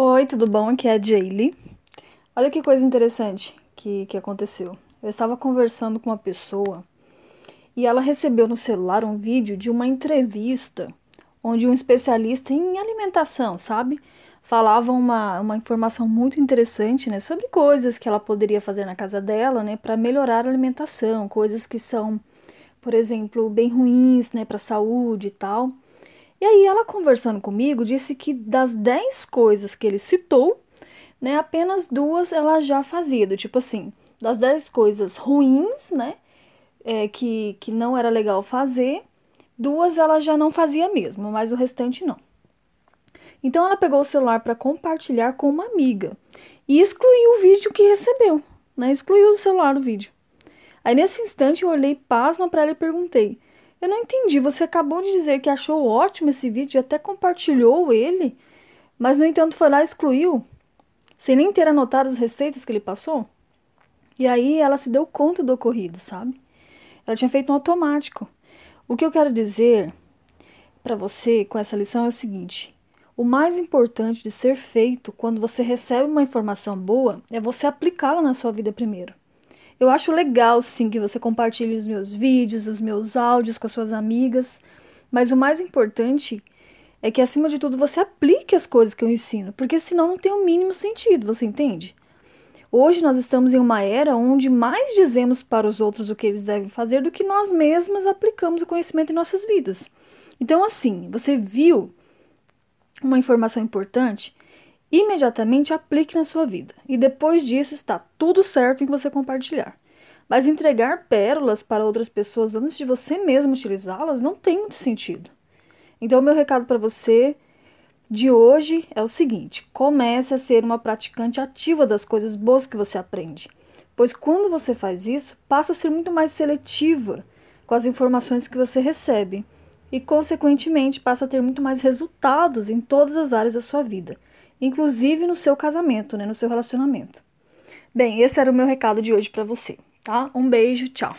Oi, tudo bom? Aqui é a Jaylee. Olha que coisa interessante que, que aconteceu. Eu estava conversando com uma pessoa e ela recebeu no celular um vídeo de uma entrevista onde um especialista em alimentação, sabe? Falava uma, uma informação muito interessante, né? Sobre coisas que ela poderia fazer na casa dela, né? Para melhorar a alimentação, coisas que são, por exemplo, bem ruins, né? Para a saúde e tal. E aí ela conversando comigo disse que das 10 coisas que ele citou, né, apenas duas ela já fazia, do tipo assim, das 10 coisas ruins, né, é, que, que não era legal fazer, duas ela já não fazia mesmo, mas o restante não. Então ela pegou o celular para compartilhar com uma amiga e excluiu o vídeo que recebeu, né, excluiu do celular o vídeo. Aí nesse instante eu olhei pasma para ela e perguntei: eu não entendi. Você acabou de dizer que achou ótimo esse vídeo e até compartilhou ele, mas no entanto foi lá e excluiu, sem nem ter anotado as receitas que ele passou? E aí ela se deu conta do ocorrido, sabe? Ela tinha feito um automático. O que eu quero dizer para você com essa lição é o seguinte: o mais importante de ser feito quando você recebe uma informação boa é você aplicá-la na sua vida primeiro. Eu acho legal, sim, que você compartilhe os meus vídeos, os meus áudios com as suas amigas, mas o mais importante é que, acima de tudo, você aplique as coisas que eu ensino, porque senão não tem o mínimo sentido, você entende? Hoje nós estamos em uma era onde mais dizemos para os outros o que eles devem fazer do que nós mesmas aplicamos o conhecimento em nossas vidas. Então, assim, você viu uma informação importante? Imediatamente aplique na sua vida. E depois disso está tudo certo em você compartilhar. Mas entregar pérolas para outras pessoas antes de você mesmo utilizá-las não tem muito sentido. Então, meu recado para você de hoje é o seguinte: comece a ser uma praticante ativa das coisas boas que você aprende. Pois quando você faz isso, passa a ser muito mais seletiva com as informações que você recebe e, consequentemente, passa a ter muito mais resultados em todas as áreas da sua vida inclusive no seu casamento, né, no seu relacionamento. Bem, esse era o meu recado de hoje para você, tá? Um beijo, tchau.